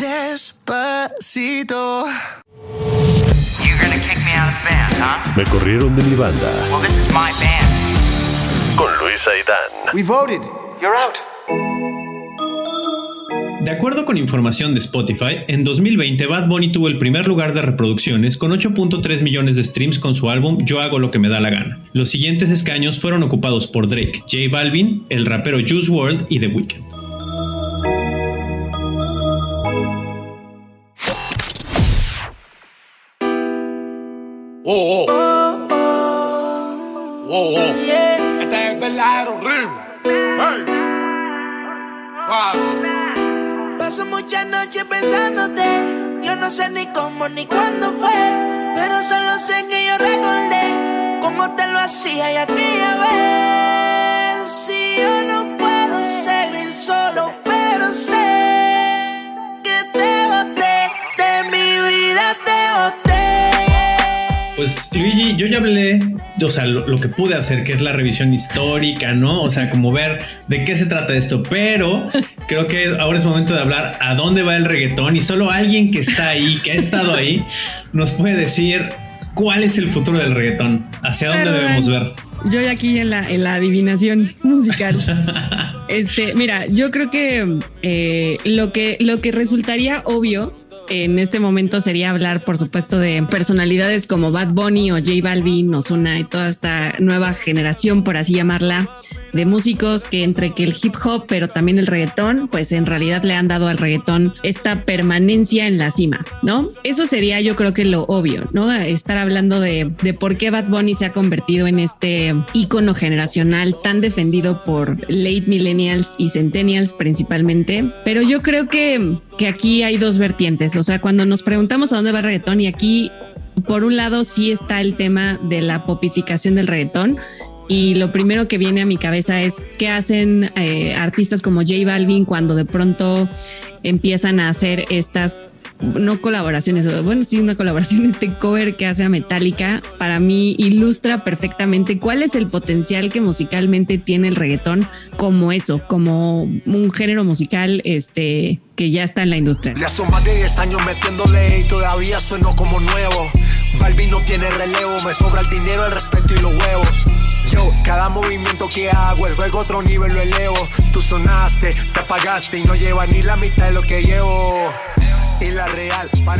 Despacito. You're gonna kick me out of the band, huh? Me corrieron de mi banda. Well, this is my band. Con Luis Aidán. We voted. You're out. De acuerdo con información de Spotify, en 2020 Bad Bunny tuvo el primer lugar de reproducciones con 8.3 millones de streams con su álbum Yo hago lo que me da la gana. Los siguientes escaños fueron ocupados por Drake, J Balvin, el rapero Juice WRLD y The Weeknd. Oh, oh. Oh, oh. Este es verdadero horrible. Hey. Suave. Paso muchas noches pensándote. Yo no sé ni cómo ni cuándo fue. Pero solo sé que yo recordé cómo te lo hacía y aquella vez. Si yo no puedo seguir solo, pero sé Pues Luigi, yo ya hablé, o sea, lo, lo que pude hacer, que es la revisión histórica, ¿no? O sea, como ver de qué se trata esto, pero [laughs] creo que ahora es momento de hablar a dónde va el reggaetón y solo alguien que está ahí, que ha estado ahí, [laughs] nos puede decir cuál es el futuro del reggaetón, hacia dónde debemos ver. Yo ya aquí en la, en la adivinación musical. [laughs] Este, mira, yo creo que eh, lo que lo que resultaría obvio en este momento sería hablar, por supuesto, de personalidades como Bad Bunny o J Balvin, Ozuna y toda esta nueva generación, por así llamarla, de músicos que entre que el hip hop, pero también el reggaetón, pues en realidad le han dado al reggaetón esta permanencia en la cima, ¿no? Eso sería yo creo que lo obvio, ¿no? Estar hablando de, de por qué Bad Bunny se ha convertido en este ícono generacional tan defendido por late millennials y centennials principalmente. Pero yo creo que, que aquí hay dos vertientes. O sea, cuando nos preguntamos a dónde va el reggaetón y aquí, por un lado, sí está el tema de la popificación del reggaetón. Y lo primero que viene a mi cabeza es qué hacen eh, artistas como J Balvin cuando de pronto empiezan a hacer estas no colaboraciones, bueno, sí, una colaboración, [laughs] este cover que hace a Metallica, para mí ilustra perfectamente cuál es el potencial que musicalmente tiene el reggaetón como eso, como un género musical este, que ya está en la industria. Ya son más de 10 años metiéndole y todavía sueno como nuevo. Balvin no tiene relevo, me sobra el dinero, el respeto y los huevos. Yo, cada movimiento que hago, el juego otro nivel lo elevo. Tú sonaste, te apagaste y no lleva ni la mitad de lo que llevo.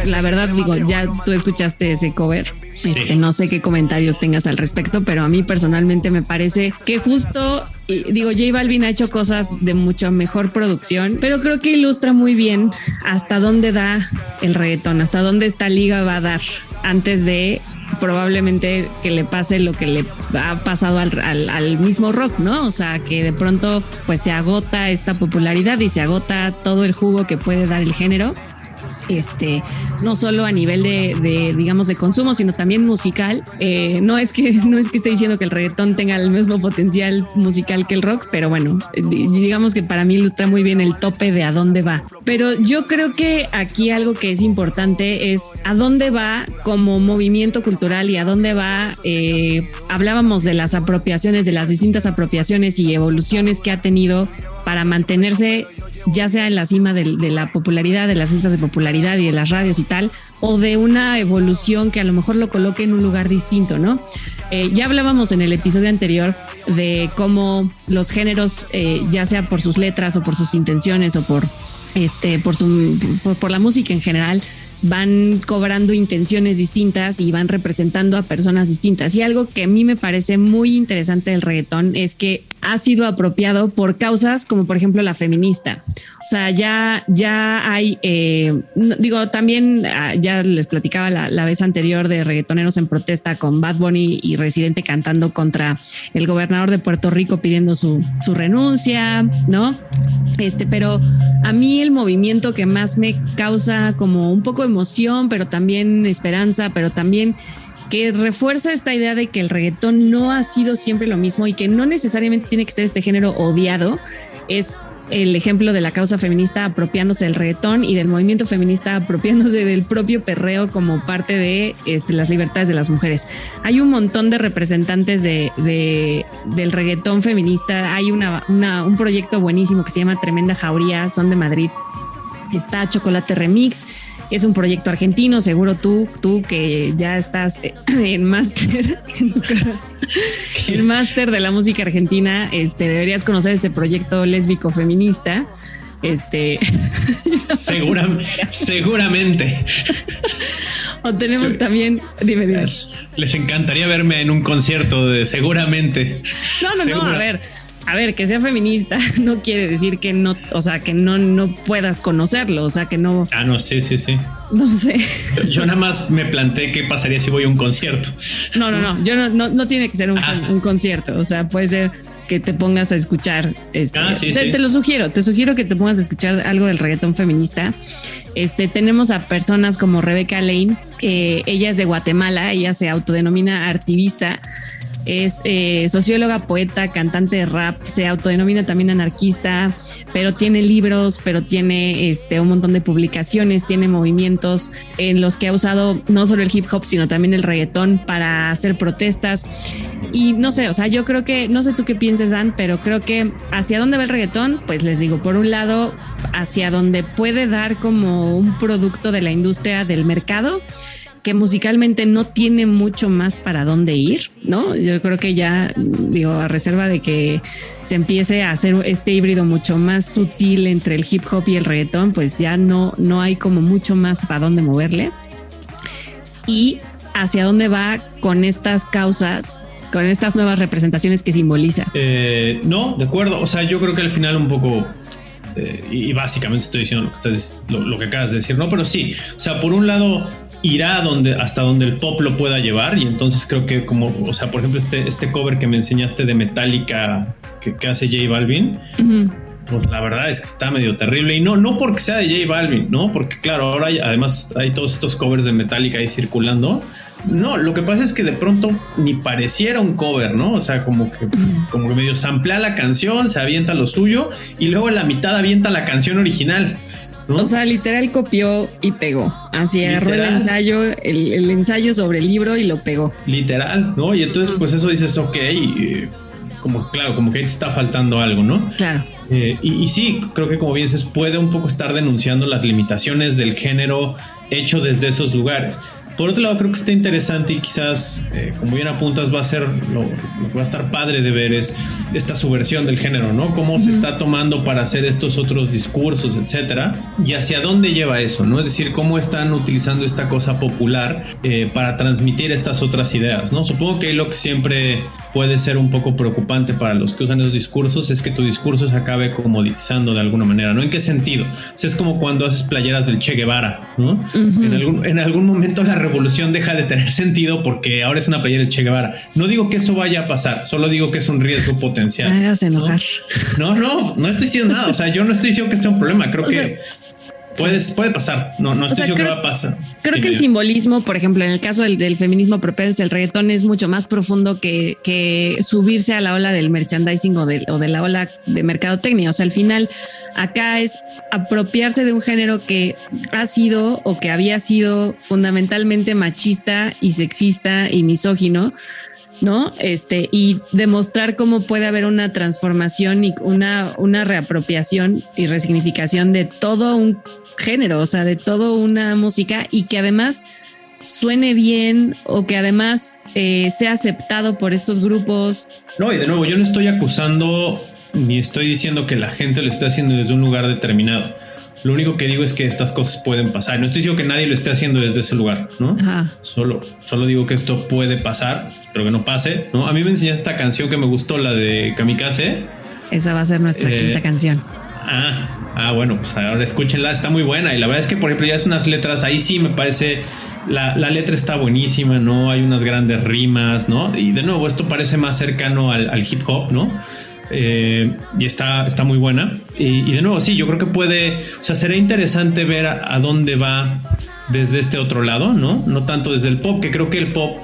La verdad, digo, ya tú escuchaste ese cover. Este, no sé qué comentarios tengas al respecto, pero a mí personalmente me parece que justo, digo, J Balvin ha hecho cosas de mucho mejor producción, pero creo que ilustra muy bien hasta dónde da el reggaetón, hasta dónde esta liga va a dar antes de probablemente que le pase lo que le ha pasado al, al- al mismo rock, ¿no? O sea, que de pronto pues se agota esta popularidad y se agota todo el jugo que puede dar el género este, no solo a nivel de, de, digamos, de consumo, sino también musical. Eh, no es que [laughs] no es que esté diciendo que el reggaetón tenga el mismo potencial musical que el rock, pero bueno, eh, di- digamos que para mí ilustra muy bien el tope de a dónde va. Pero yo creo que aquí algo que es importante es a dónde va como movimiento cultural y a dónde va. eh, hablábamos de las apropiaciones, de las distintas apropiaciones y evoluciones que ha tenido para mantenerse ya sea en la cima de, la popularidad, de las listas de popularidad y de las radios y tal, o de una evolución que a lo mejor lo coloque en un lugar distinto, ¿no? Eh, ya hablábamos en el episodio anterior de cómo los géneros, eh, ya sea por sus letras o por sus intenciones o por, este, por, su, por la música en general, van cobrando intenciones distintas y van representando a personas distintas. Y algo que a mí me parece muy interesante del reggaetón es que ha sido apropiado por causas como por ejemplo la feminista. O sea, ya, ya hay, eh, digo, también ah, ya les platicaba la, la vez anterior de reggaetoneros en protesta con Bad Bunny y Residente cantando contra el gobernador de Puerto Rico pidiendo su, su renuncia, ¿no? Este, pero a mí el movimiento que más me causa como un poco emoción, pero también esperanza, pero también que refuerza esta idea de que el reggaetón no ha sido siempre lo mismo y que no necesariamente tiene que ser este género odiado, es el ejemplo de la causa feminista apropiándose del reggaetón y del movimiento feminista apropiándose del propio perreo como parte de este, las libertades de las mujeres. Hay un montón de representantes de, de- del reggaetón feminista. Hay una, una- un proyecto buenísimo que se llama Tremenda Jauría, son de Madrid. Está Chocolate Remix, es un proyecto argentino, seguro tú, tú que ya estás eh, [clears throat] en máster, en máster de la música argentina, este, deberías conocer este proyecto lésbico feminista. Este, [laughs] Segura- seguramente. [laughs] o tenemos también, dime, dime. Les encantaría verme en un concierto de seguramente. No, no, no, Segura- a ver, a ver, que sea feminista [laughs] no quiere decir que no, o sea, que no, no puedas conocerlo, o sea, que no, Ah, no, sí, sí, sí. no sé. Yo, yo nada más me planteé qué pasaría si voy a un concierto. No, no, no, yo no, no, no tiene que ser un, Ah. un concierto, o sea, puede ser que te pongas a escuchar. Este, Ah, sí, te, sí. te lo sugiero, te sugiero que te pongas a escuchar algo del reggaetón feminista. Este, tenemos a personas como Rebeca Lane, eh, ella es de Guatemala, ella se autodenomina activista. Es eh, socióloga, poeta, cantante de rap, se autodenomina también anarquista, pero tiene libros, pero tiene este, un montón de publicaciones, tiene movimientos en los que ha usado no solo el hip hop, sino también el reggaetón para hacer protestas. Y no sé, o sea, yo creo que, no sé tú qué pienses, Dan, pero creo que hacia dónde va el reggaetón, pues les digo, por un lado, hacia donde puede dar como un producto de la industria del mercado que musicalmente no tiene mucho más para dónde ir, ¿no? Yo creo que ya, digo, a reserva de que se empiece a hacer este híbrido mucho más sutil entre el hip hop y el reggaetón, pues ya no, no hay como mucho más para dónde moverle. Y hacia dónde va con estas causas, con estas nuevas representaciones que simboliza. Eh, no, de acuerdo. O sea, yo creo que al final un poco. eh, y básicamente estoy diciendo lo que, lo que acabas de decir, ¿no? Pero sí, o sea, por un lado irá donde, hasta donde el pop lo pueda llevar y entonces creo que como, o sea, por ejemplo, este, este cover que me enseñaste de Metallica que, que hace J Balvin, pues la verdad es que está medio terrible y no, no porque sea de J Balvin, ¿no? Porque claro, ahora hay- además hay todos estos covers de Metallica ahí circulando. No, lo que pasa es que de pronto ni pareciera un cover, ¿no? O sea, como que, como que medio samplea la canción, se avienta lo suyo y luego en la mitad avienta la canción original. ¿No? O sea, literal copió y pegó. Así agarró el ensayo, el, el ensayo sobre el libro y lo pegó. Literal, ¿no? Y entonces, pues eso dices, ok, eh, como claro, como que te está faltando algo, ¿no? Claro. Eh, y, y sí, creo que como bien dices, puede un poco estar denunciando las limitaciones del género hecho desde esos lugares. Por otro lado, creo que está interesante y quizás, eh, como bien apuntas, va a ser lo, lo que va a estar padre de ver es esta subversión del género, ¿no? Cómo se está tomando para hacer estos otros discursos, etcétera, y hacia dónde lleva eso, ¿no? Es decir, cómo están utilizando esta cosa popular eh, para transmitir estas otras ideas, ¿no? Supongo que lo que siempre puede ser un poco preocupante para los que usan esos discursos es que tu discurso se acabe comoditizando de alguna manera, ¿no? ¿En qué sentido? O sea, es como cuando haces playeras del Che Guevara, ¿no? en, algún, en algún momento la revolución deja de tener [laughs] sentido porque ahora es una playera del Che Guevara. No digo que eso vaya a pasar, solo digo que es un riesgo potencial. Me hagas enojar. No, no, no estoy diciendo nada. O sea, yo no estoy diciendo que sea un problema. Creo O que sea, puede, puede pasar. No, no estoy sea, diciendo que creo- va a pasar. Creo que el simbolismo, por ejemplo, en el caso del, del feminismo apropiado, el reggaetón es mucho más profundo que, que subirse a la ola del merchandising o de, o de la ola de mercadotecnia. O sea, al final, acá es apropiarse de un género que ha sido o que había sido fundamentalmente machista y sexista y misógino. ¿No? Este, y demostrar cómo puede haber una transformación y una, una reapropiación y resignificación de todo un género, o sea, de toda una música y que además suene bien o que además eh, sea aceptado por estos grupos. No, y de nuevo, yo no estoy acusando ni estoy diciendo que la gente lo esté haciendo desde un lugar determinado. Lo único que digo es que estas cosas pueden pasar. No estoy diciendo que nadie lo esté haciendo desde ese lugar, ¿no? Ajá. Solo, solo digo que esto puede pasar, pero que no pase, ¿no? A mí me enseñaste esta canción que me gustó, la de Kamikaze. Esa va a ser nuestra Eh, quinta canción. Ah, ah, bueno, pues ahora escúchenla, está muy buena. Y la verdad es que, por ejemplo, ya es unas letras, ahí sí me parece, la, la letra está buenísima, ¿no? Hay unas grandes rimas, ¿no? Y de nuevo, esto parece más cercano al, al hip hop, ¿no? Eh, y está, está muy buena. Y, de nuevo, sí, yo creo que puede, o sea, será interesante ver a, dónde va desde este otro lado, ¿no? No tanto desde el pop, que creo que el pop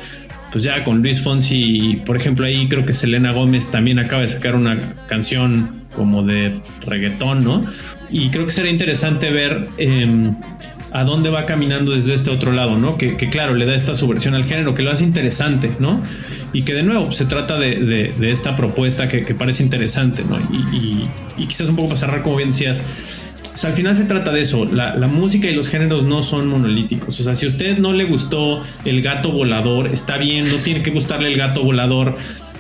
pues ya con Luis Fonsi, por ejemplo, ahí creo que Selena Gómez también acaba de sacar una canción como de reggaetón, ¿no? Y creo que será interesante ver eh, a dónde va caminando desde este otro lado, ¿no? Que, claro, le da esta subversión al género, que lo hace interesante, ¿no? Y que de nuevo se trata de, esta propuesta que, parece interesante, ¿no? Y, quizás un poco para cerrar, como bien decías, o sea, al final se trata de eso. La, la, música y los géneros no son monolíticos. O sea, si a usted no le gustó el gato volador, está bien, no tiene que gustarle el gato volador.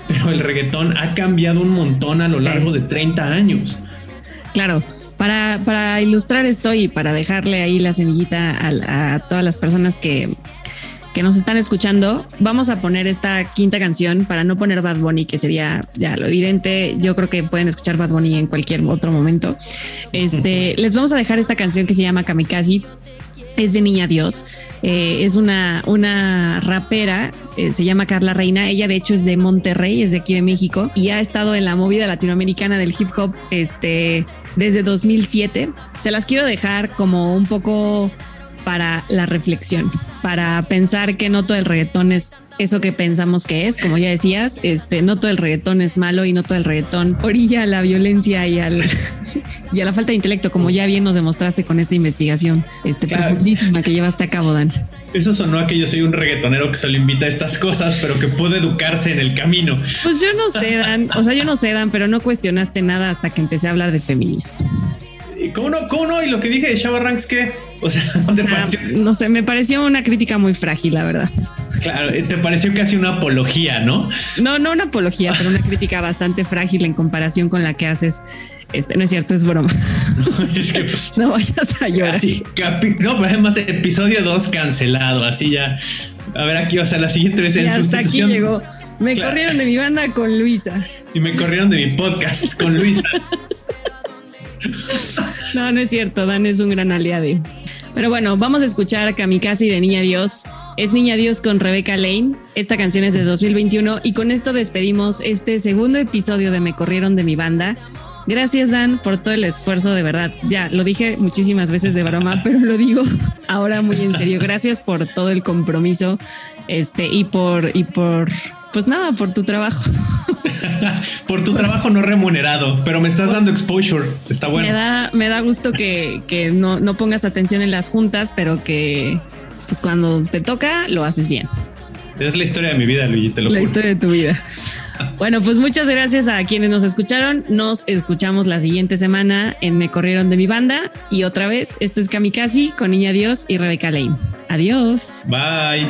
Pero el reggaetón ha cambiado un montón a lo largo de 30 años. Claro. Para, para ilustrar esto y para dejarle ahí la semillita a, a todas las personas que, que nos están escuchando, vamos a poner esta quinta canción para no poner Bad Bunny, que sería ya lo evidente. Yo creo que pueden escuchar Bad Bunny en cualquier otro momento. Este, [laughs] les vamos a dejar esta canción que se llama Kamikaze. Es de Niña Dios. Eh, es una, una rapera, eh, se llama Carla Reina. Ella, de hecho, es de Monterrey, es de aquí de México y ha estado en la movida latinoamericana del hip hop este, desde 2007. Se las quiero dejar como un poco para la reflexión, para pensar que no todo el reggaetón es eso que pensamos que es, como ya decías, este, no todo el reggaetón es malo y no todo el reggaetón orilla a la violencia y, al, [laughs] y a la falta de intelecto, como ya bien nos demostraste con esta investigación este, claro. profundísima que llevaste a cabo, Dan. Eso sonó a que yo soy un reggaetonero que solo invita a estas cosas, pero que puede educarse en el camino. Pues yo no sé, Dan, o sea, yo no sé, Dan, pero no cuestionaste nada hasta que empecé a hablar de feminismo. ¿Cómo no? ¿Cómo no? Y lo que dije de Shabba Ranks, ¿qué? O sea, o sea no sé, me pareció una crítica muy frágil, la verdad. Claro, te pareció casi una apología, ¿no? No, no una apología, pero una crítica bastante frágil en comparación con la que haces. Este no es cierto, es broma. [laughs] No, es que, no vayas a llorar. Así, capi, no, pero además episodio 2 cancelado, así ya. A ver, aquí va a ser la siguiente vez en y hasta sustitución. aquí llegó. Me claro. corrieron de mi banda con Luisa. Y me corrieron de mi podcast con Luisa. [laughs] no, no es cierto. Dan es un gran aliado. Pero bueno, vamos a escuchar Kamikaze de Niña Dios. Es Niña Dios con Rebeca Lane. Esta canción es de 2021 y con esto despedimos este segundo episodio de Me Corrieron de mi banda. Gracias Dan por todo el esfuerzo de verdad. Ya lo dije muchísimas veces de broma, [laughs] pero lo digo ahora muy en serio. Gracias por todo el compromiso este y por y por pues nada, por tu trabajo. [laughs] por tu trabajo no remunerado, pero me estás dando exposure. Está bueno. Me da, me da gusto que, que no, no pongas atención en las juntas, pero que pues cuando te toca lo haces bien. Es la historia de mi vida, Luigi, te lo La juro. historia de tu vida. [laughs] Bueno, pues muchas gracias a quienes nos escucharon. Nos escuchamos la siguiente semana en Me Corrieron de mi banda. Y otra vez, esto es Kamikaze con Niña Dios y Rebeca Lane. Adiós. Bye.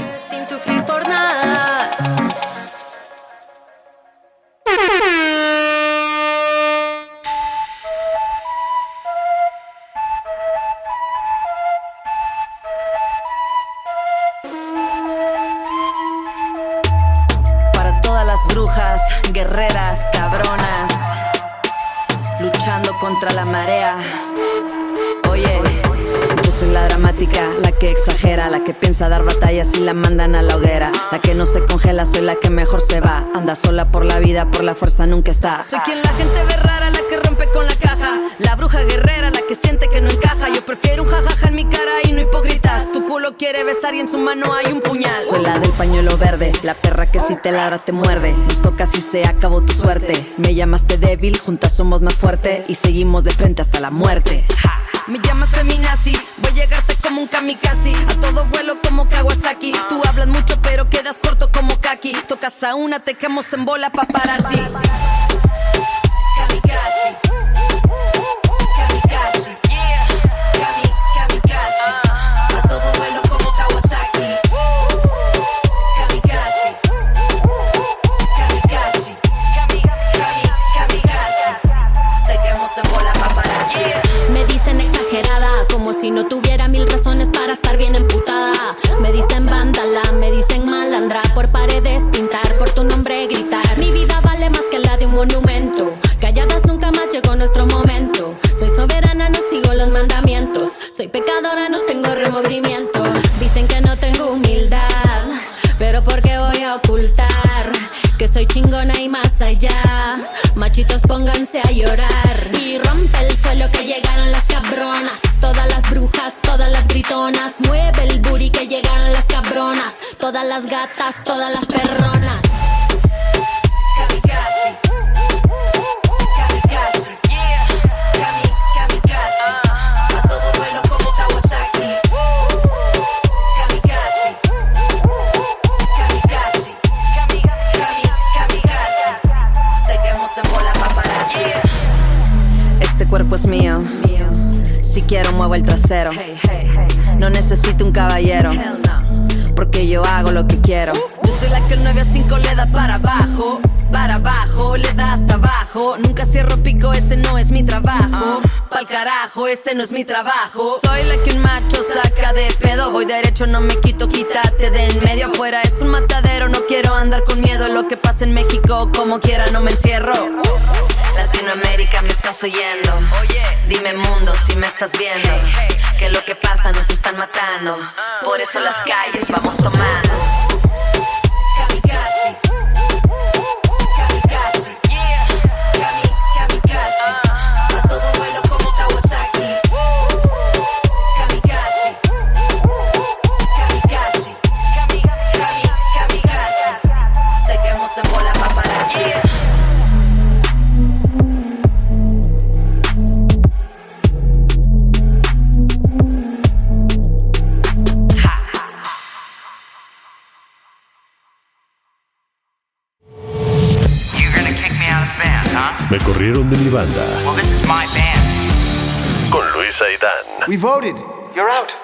Mandan a la hoguera. La que no se congela, soy la que mejor se va. Anda sola por la vida, por la fuerza nunca está. Soy quien la gente ve rara, la que rompe con la caja. La bruja guerrera, la que siente que no encaja. Yo prefiero un jajaja en mi cara y no hipócritas. Tu culo quiere besar y en su mano hay un puñal. Soy la del pañuelo verde, la perra que si te ladra te muerde. Nos toca si se acabó tu suerte. Me llamaste débil, juntas somos más fuerte y seguimos de frente hasta la muerte. Me llamas feminazi, voy a llegarte como un kamikaze. A todo vuelo como Kawasaki. Tú hablas mucho pero quedas corto como Kaki. Tocas a una, te quemos en bola paparazzi. Kamikaze soy chingona y más allá. Machitos, pónganse a llorar. Y rompe el suelo que llegaron las cabronas. Todas las brujas, todas las gritonas. Mueve el booty que llegaron las cabronas. Todas las gatas, todas las perronas. Ese no es mi trabajo. Soy la que un macho saca de pedo. Voy derecho, no me quito, quítate de en medio. Afuera es un matadero, no quiero andar con miedo. Lo que pasa en México, como quiera, no me encierro. Latinoamérica, me estás oyendo. Oye, dime mundo si me estás viendo. Que lo que pasa nos están matando. Por eso las calles vamos tomando. Me corrieron de mi banda. Well, this is my band. Con Luis Aidán. We voted. You're out.